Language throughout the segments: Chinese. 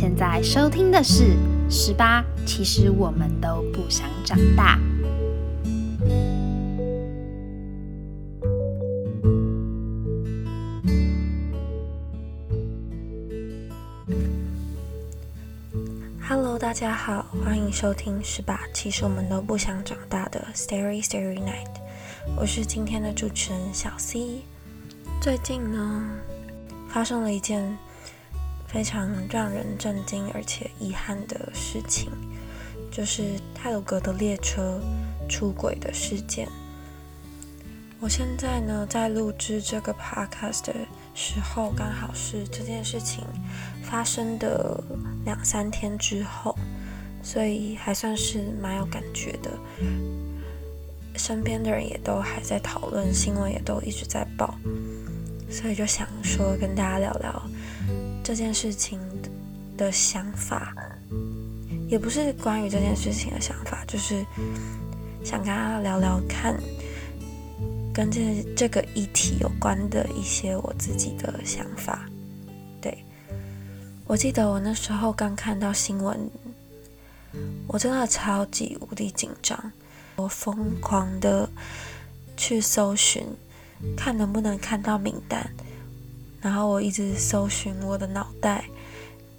现在收听的是《十八》，其实我们都不想长大。Hello，大家好，欢迎收听《十八》，其实我们都不想长大的 Starry Starry Night。我是今天的主持人小 C。最近呢，发生了一件。非常让人震惊而且遗憾的事情，就是泰鲁格的列车出轨的事件。我现在呢，在录制这个 podcast 的时候，刚好是这件事情发生的两三天之后，所以还算是蛮有感觉的。身边的人也都还在讨论，新闻也都一直在报，所以就想说跟大家聊聊。这件事情的想法，也不是关于这件事情的想法，就是想跟大家聊聊看，跟这这个议题有关的一些我自己的想法。对，我记得我那时候刚看到新闻，我真的超级无敌紧张，我疯狂的去搜寻，看能不能看到名单。然后我一直搜寻我的脑袋，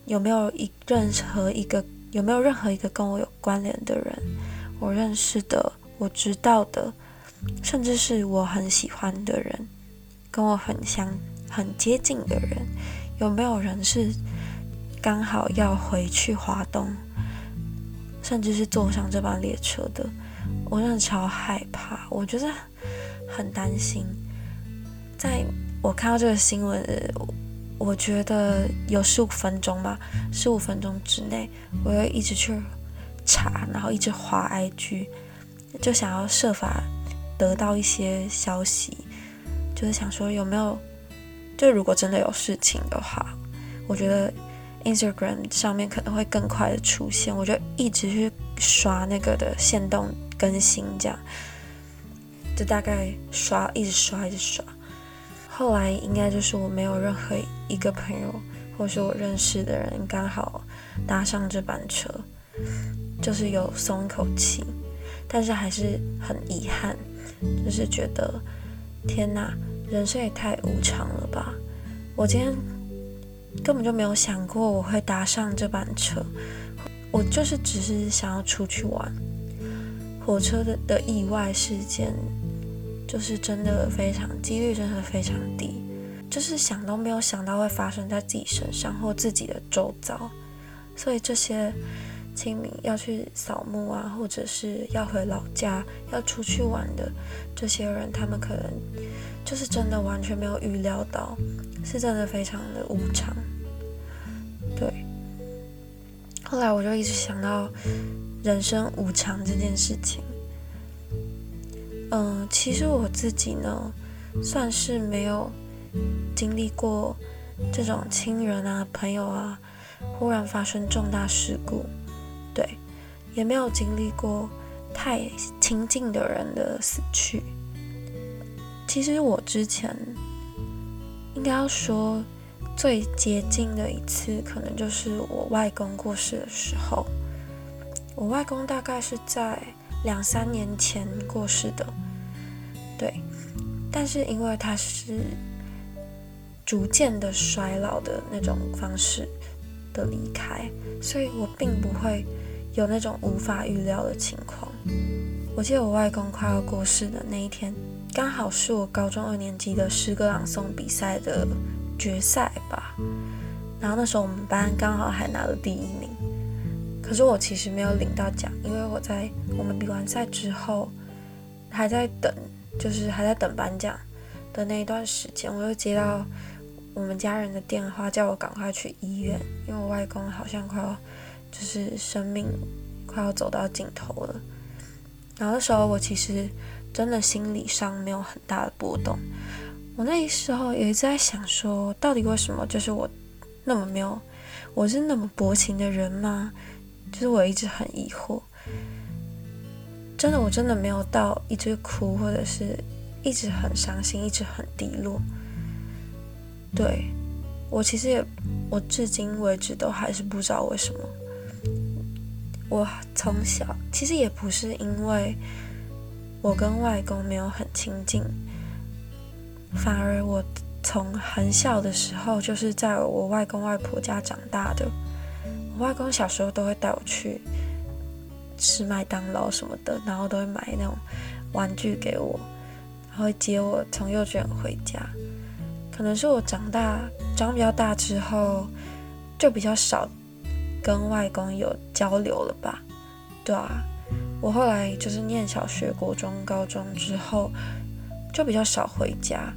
有没有一任何一个有没有任何一个跟我有关联的人，我认识的，我知道的，甚至是我很喜欢的人，跟我很相很接近的人，有没有人是刚好要回去华东，甚至是坐上这班列车的？我真的超害怕，我觉得很担心，在。我看到这个新闻，我觉得有十五分钟吧，十五分钟之内，我会一直去查，然后一直划 IG，就想要设法得到一些消息，就是想说有没有，就如果真的有事情的话，我觉得 Instagram 上面可能会更快的出现，我就一直去刷那个的限动更新，这样，就大概刷，一直刷，一直刷。后来应该就是我没有任何一个朋友，或是我认识的人刚好搭上这班车，就是有松一口气，但是还是很遗憾，就是觉得天哪，人生也太无常了吧！我今天根本就没有想过我会搭上这班车，我就是只是想要出去玩，火车的的意外事件。就是真的非常几率真的非常低，就是想都没有想到会发生在自己身上或自己的周遭，所以这些清明要去扫墓啊，或者是要回老家要出去玩的这些人，他们可能就是真的完全没有预料到，是真的非常的无常。对，后来我就一直想到人生无常这件事情。嗯，其实我自己呢，算是没有经历过这种亲人啊、朋友啊忽然发生重大事故，对，也没有经历过太亲近的人的死去。其实我之前应该要说最接近的一次，可能就是我外公过世的时候。我外公大概是在。两三年前过世的，对，但是因为他是逐渐的衰老的那种方式的离开，所以我并不会有那种无法预料的情况。我记得我外公快要过世的那一天，刚好是我高中二年级的诗歌朗诵比赛的决赛吧，然后那时候我们班刚好还拿了第一名。可是我其实没有领到奖，因为我在我们比完赛之后，还在等，就是还在等颁奖的那一段时间，我又接到我们家人的电话，叫我赶快去医院，因为我外公好像快要就是生命快要走到尽头了。然后那时候我其实真的心理上没有很大的波动，我那时候也一直在想说，到底为什么就是我那么没有，我是那么薄情的人吗？就是我一直很疑惑，真的，我真的没有到一直哭，或者是一直很伤心，一直很低落。对，我其实也，我至今为止都还是不知道为什么。我从小其实也不是因为我跟外公没有很亲近，反而我从很小的时候就是在我外公外婆家长大的。我外公小时候都会带我去吃麦当劳什么的，然后都会买那种玩具给我，然后接我从幼稚园回家。可能是我长大长比较大之后，就比较少。跟外公有交流了吧？对啊，我后来就是念小学、国中、高中之后，就比较少回家。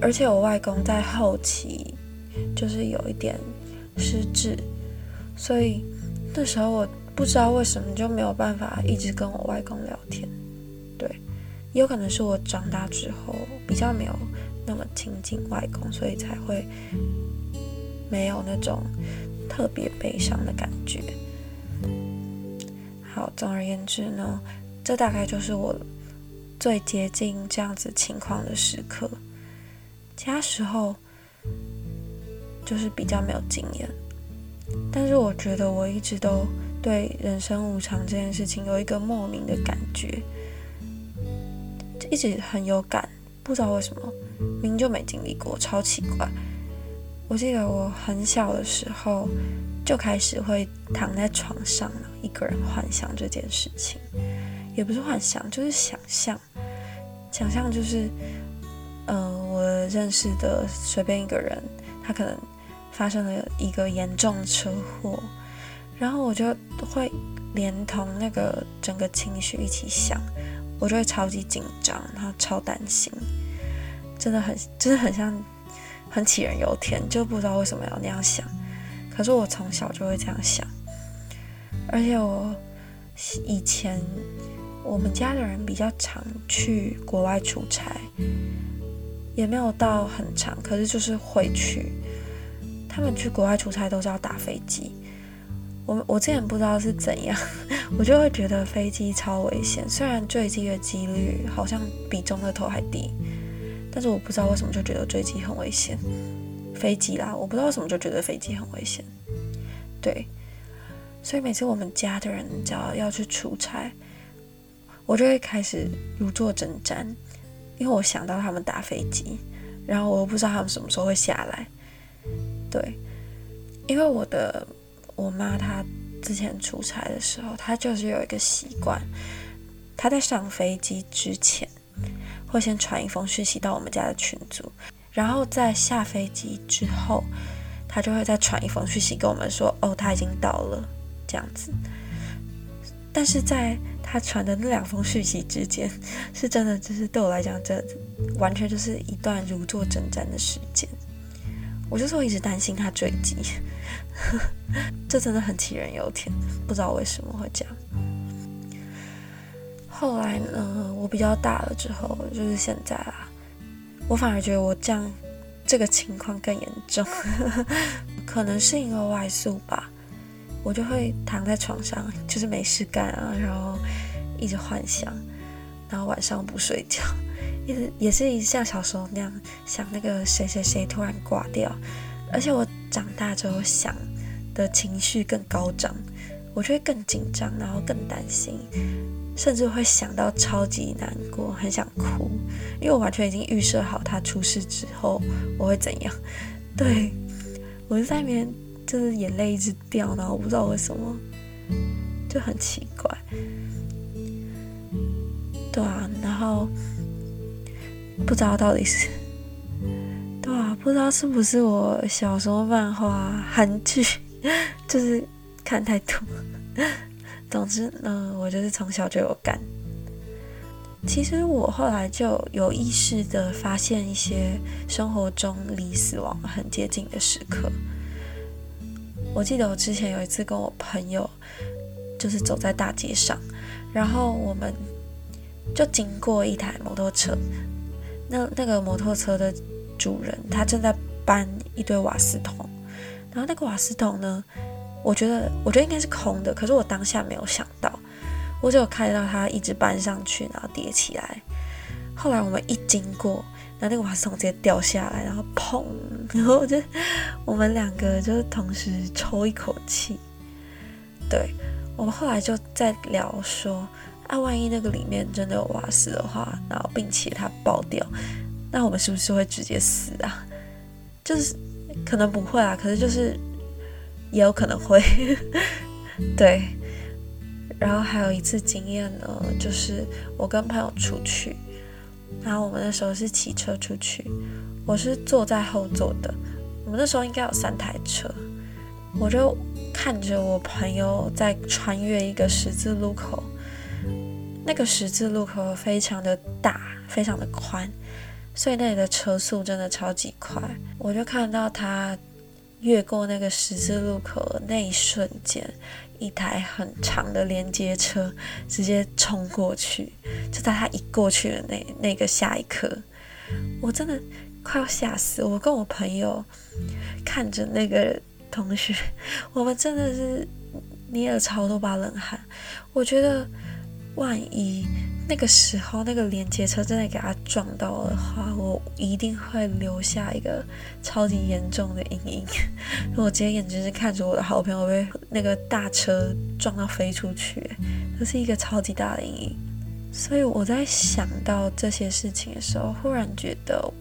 而且我外公在后期就是有一点失智，所以那时候我不知道为什么就没有办法一直跟我外公聊天。对，也有可能是我长大之后比较没有那么亲近外公，所以才会没有那种。特别悲伤的感觉。好，总而言之呢，这大概就是我最接近这样子情况的时刻。其他时候就是比较没有经验，但是我觉得我一直都对人生无常这件事情有一个莫名的感觉，就一直很有感，不知道为什么，明就没经历过，超奇怪。我记得我很小的时候就开始会躺在床上一个人幻想这件事情，也不是幻想，就是想象，想象就是，嗯，我认识的随便一个人，他可能发生了一个严重车祸，然后我就会连同那个整个情绪一起想，我就会超级紧张，然后超担心，真的很，真的很像。很杞人忧天，就不知道为什么要那样想。可是我从小就会这样想，而且我以前我们家的人比较常去国外出差，也没有到很长，可是就是会去。他们去国外出差都是要打飞机。我我之前不知道是怎样，我就会觉得飞机超危险，虽然坠机的几率好像比中的头还低。但是我不知道为什么就觉得坠机很危险，飞机啦，我不知道为什么就觉得飞机很危险。对，所以每次我们家的人只要要去出差，我就会开始如坐针毡，因为我想到他们打飞机，然后我又不知道他们什么时候会下来。对，因为我的我妈她之前出差的时候，她就是有一个习惯，她在上飞机之前。会先传一封讯息到我们家的群组，然后在下飞机之后，他就会再传一封讯息跟我们说：“哦，他已经到了。”这样子。但是在他传的那两封讯息之间，是真的，就是对我来讲，这完全就是一段如坐针毡的时间。我就是会一直担心他坠机，这真的很杞人忧天，不知道为什么会这样。后来呢，我比较大了之后，就是现在啊，我反而觉得我这样这个情况更严重，可能是因为外宿吧，我就会躺在床上，就是没事干啊，然后一直幻想，然后晚上不睡觉，一直也是像小时候那样想那个谁谁谁突然挂掉，而且我长大之后想的情绪更高涨，我就会更紧张，然后更担心。甚至会想到超级难过，很想哭，因为我完全已经预设好他出事之后我会怎样。对我就在里面，就是眼泪一直掉，然后我不知道为什么，就很奇怪。对啊，然后不知道到底是，对啊，不知道是不是我小时候漫画、韩剧，就是看太多。总之呢，我就是从小就有感。其实我后来就有意识的发现一些生活中离死亡很接近的时刻。我记得我之前有一次跟我朋友，就是走在大街上，然后我们就经过一台摩托车，那那个摩托车的主人他正在搬一堆瓦斯桶，然后那个瓦斯桶呢。我觉得，我觉得应该是空的，可是我当下没有想到，我只有看到他一直搬上去，然后叠起来。后来我们一经过，然后那个瓦斯桶直接掉下来，然后砰，然后就我们两个就同时抽一口气。对我们后来就在聊说，啊，万一那个里面真的有瓦斯的话，然后并且它爆掉，那我们是不是会直接死啊？就是可能不会啊，可是就是也有可能会。对，然后还有一次经验呢，就是我跟朋友出去，然后我们那时候是骑车出去，我是坐在后座的，我们那时候应该有三台车，我就看着我朋友在穿越一个十字路口，那个十字路口非常的大，非常的宽，所以那里的车速真的超级快，我就看到他越过那个十字路口那一瞬间。一台很长的连接车直接冲过去，就在他一过去的那那个下一刻，我真的快要吓死！我跟我朋友看着那个同学，我们真的是捏了超多把冷汗。我觉得万一……那个时候，那个连接车真的给他撞到的话，我一定会留下一个超级严重的阴影。我今天眼睛是看着我的好朋友被那个大车撞到飞出去，这是一个超级大的阴影。所以我在想到这些事情的时候，忽然觉得，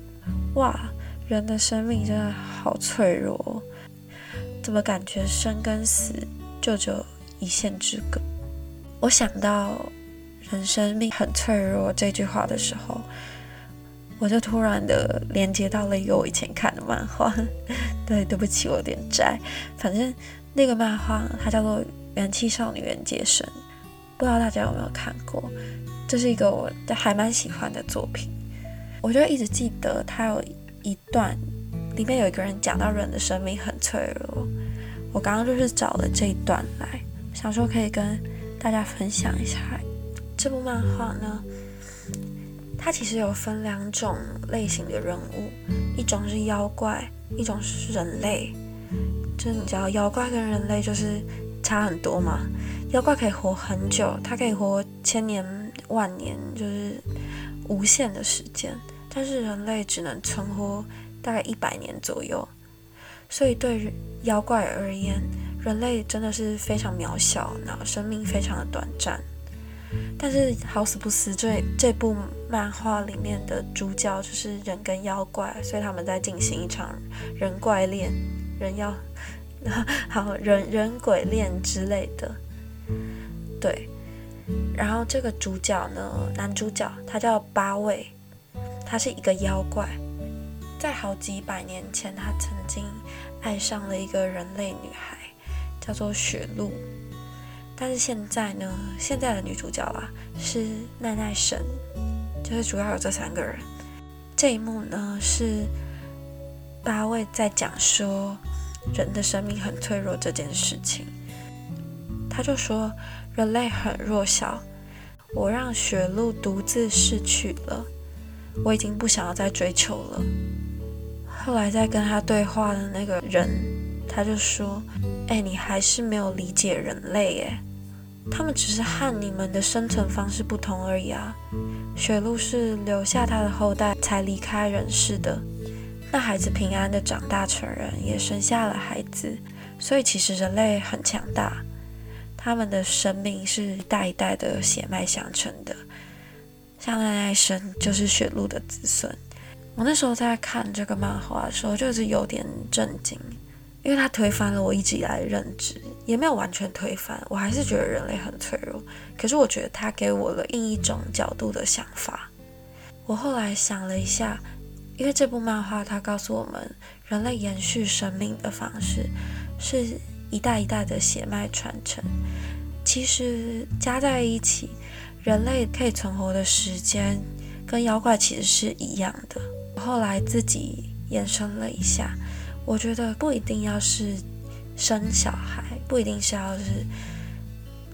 哇，人的生命真的好脆弱，怎么感觉生跟死就只有一线之隔？我想到。人生命很脆弱这句话的时候，我就突然的连接到了一个我以前看的漫画。对，对不起，我有点宅。反正那个漫画它叫做《元气少女缘界生》，不知道大家有没有看过？这是一个我还蛮喜欢的作品。我就一直记得它有一段，里面有一个人讲到人的生命很脆弱。我刚刚就是找了这一段来，想说可以跟大家分享一下。这部漫画呢，它其实有分两种类型的人物，一种是妖怪，一种是人类。就是你知道，妖怪跟人类就是差很多嘛。妖怪可以活很久，它可以活千年万年，就是无限的时间。但是人类只能存活大概一百年左右。所以对妖怪而言，人类真的是非常渺小，然后生命非常的短暂。但是好死不死，这这部漫画里面的主角就是人跟妖怪，所以他们在进行一场人怪恋、人妖，好人人鬼恋之类的。对，然后这个主角呢，男主角他叫八位，他是一个妖怪，在好几百年前，他曾经爱上了一个人类女孩，叫做雪露。但是现在呢，现在的女主角啊是奈奈神，就是主要有这三个人。这一幕呢是八位在讲说人的生命很脆弱这件事情。他就说人类很弱小，我让雪露独自逝去了，我已经不想要再追求了。后来在跟他对话的那个人，他就说：“哎，你还是没有理解人类耶。”他们只是和你们的生存方式不同而已啊。雪露是留下他的后代才离开人世的，那孩子平安的长大成人，也生下了孩子，所以其实人类很强大。他们的生命是一代一代的血脉相承的，像奈奈生就是雪露的子孙。我那时候在看这个漫画的时候，就是有点震惊。因为它推翻了我一直以来的认知，也没有完全推翻，我还是觉得人类很脆弱。可是我觉得它给我了另一种角度的想法。我后来想了一下，因为这部漫画它告诉我们，人类延续生命的方式是一代一代的血脉传承。其实加在一起，人类可以存活的时间跟妖怪其实是一样的。我后来自己延伸了一下。我觉得不一定要是生小孩，不一定是要是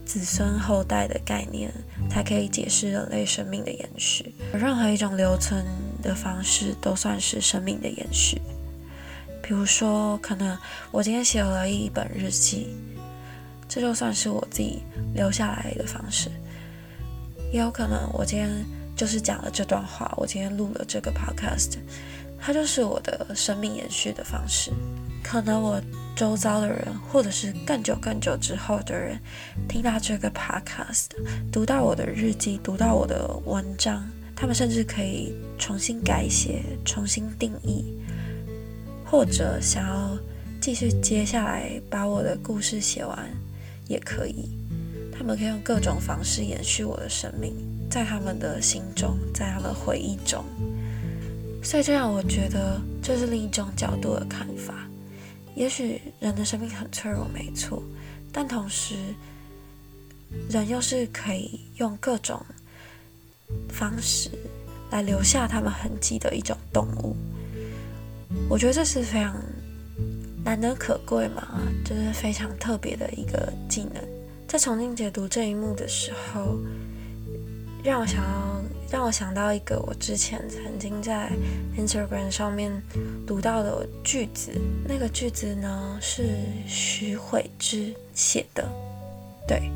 子孙后代的概念才可以解释人类生命的延续。任何一种留存的方式都算是生命的延续。比如说，可能我今天写了一本日记，这就算是我自己留下来的方式。也有可能我今天就是讲了这段话，我今天录了这个 podcast。它就是我的生命延续的方式。可能我周遭的人，或者是更久更久之后的人，听到这个 podcast，读到我的日记，读到我的文章，他们甚至可以重新改写、重新定义，或者想要继续接下来把我的故事写完，也可以。他们可以用各种方式延续我的生命，在他们的心中，在他们回忆中。所以这让我觉得，这是另一种角度的看法。也许人的生命很脆弱，没错，但同时，人又是可以用各种方式来留下他们痕迹的一种动物。我觉得这是非常难得可贵嘛，就是非常特别的一个技能。在重新解读这一幕的时候，让我想要。让我想到一个我之前曾经在 Instagram 上面读到的句子，那个句子呢是徐慧之写的，对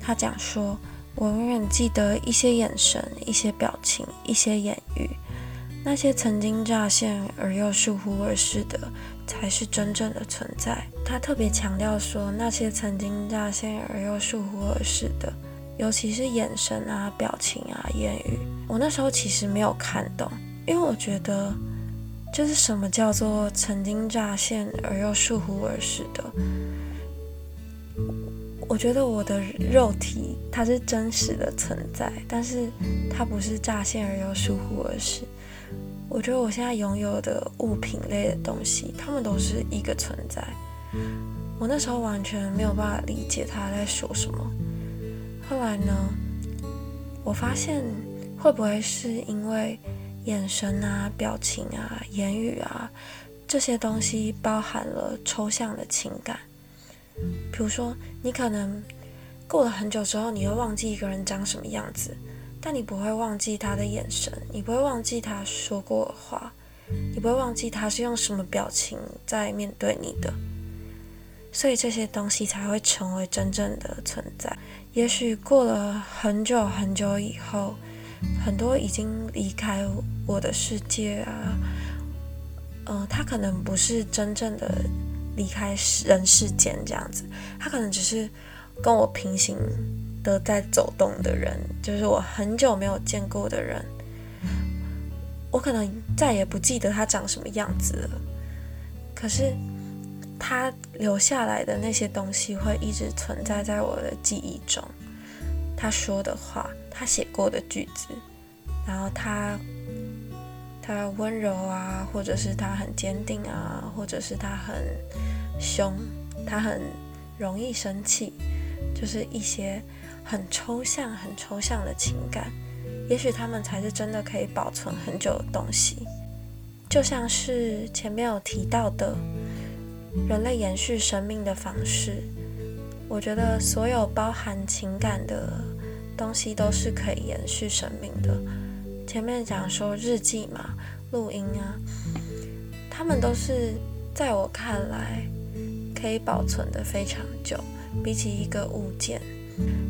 他讲说：“我永远记得一些眼神、一些表情、一些言语，那些曾经乍现而又疏忽而逝的，才是真正的存在。”他特别强调说：“那些曾经乍现而又疏忽而逝的。”尤其是眼神啊、表情啊、言语，我那时候其实没有看懂，因为我觉得，就是什么叫做曾经乍现而又疏忽而逝的。我觉得我的肉体它是真实的存在，但是它不是乍现而又疏忽而逝。我觉得我现在拥有的物品类的东西，它们都是一个存在。我那时候完全没有办法理解他在说什么。后来呢？我发现会不会是因为眼神啊、表情啊、言语啊这些东西包含了抽象的情感？比如说，你可能过了很久之后，你会忘记一个人长什么样子，但你不会忘记他的眼神，你不会忘记他说过的话，你不会忘记他是用什么表情在面对你的。所以这些东西才会成为真正的存在。也许过了很久很久以后，很多已经离开我的世界啊，嗯，他可能不是真正的离开人世间这样子，他可能只是跟我平行的在走动的人，就是我很久没有见过的人，我可能再也不记得他长什么样子了。可是。他留下来的那些东西会一直存在在我的记忆中。他说的话，他写过的句子，然后他他温柔啊，或者是他很坚定啊，或者是他很凶，他很容易生气，就是一些很抽象、很抽象的情感。也许他们才是真的可以保存很久的东西，就像是前面有提到的。人类延续生命的方式，我觉得所有包含情感的东西都是可以延续生命的。前面讲说日记嘛、录音啊，他们都是在我看来可以保存的非常久。比起一个物件，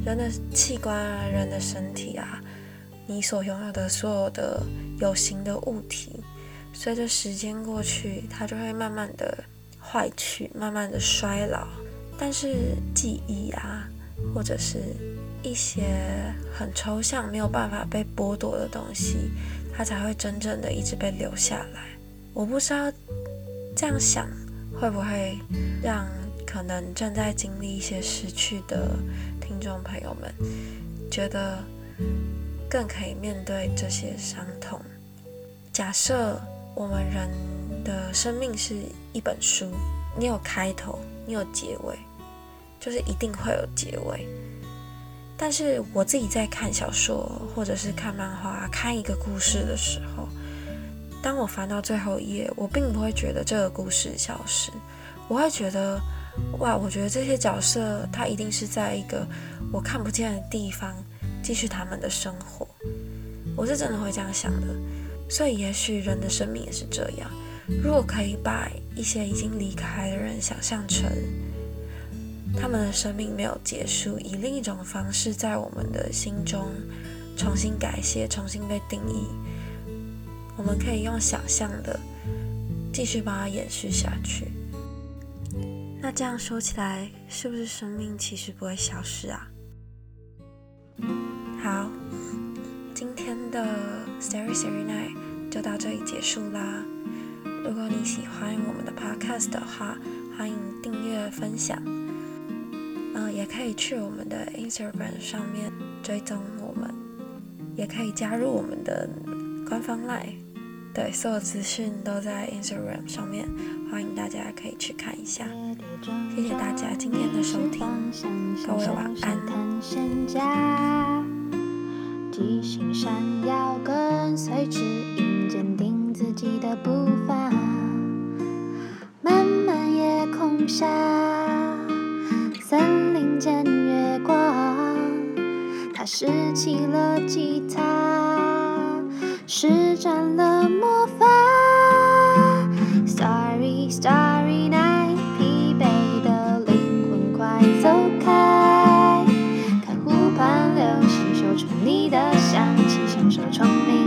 人的器官啊、人的身体啊，你所拥有的所有的有形的物体，随着时间过去，它就会慢慢的。坏去，慢慢的衰老，但是记忆啊，或者是一些很抽象、没有办法被剥夺的东西，它才会真正的一直被留下来。我不知道这样想会不会让可能正在经历一些失去的听众朋友们觉得更可以面对这些伤痛。假设我们人。的生命是一本书，你有开头，你有结尾，就是一定会有结尾。但是我自己在看小说或者是看漫画、看一个故事的时候，当我翻到最后一页，我并不会觉得这个故事消失，我会觉得，哇，我觉得这些角色他一定是在一个我看不见的地方继续他们的生活。我是真的会这样想的，所以也许人的生命也是这样。如果可以把一些已经离开的人想象成他们的生命没有结束，以另一种方式在我们的心中重新改写、重新被定义，我们可以用想象的继续把它延续下去。那这样说起来，是不是生命其实不会消失啊？好，今天的 Starry Starry Night 就到这里结束啦。如果你喜欢我们的 Podcast 的话，欢迎订阅分享。嗯，也可以去我们的 Instagram 上面追踪我们，也可以加入我们的官方 Line。对，所有资讯都在 Instagram 上面，欢迎大家可以去看一下。谢谢大家今天的收听，各位晚安。记心闪耀，跟随指引，自己的步伐。漫漫夜空下，森林间月光，他拾起了吉他，施展了魔法。Starry Starry Night，疲惫的灵魂快走开，看湖畔流星嗅出你的香气，享受丛林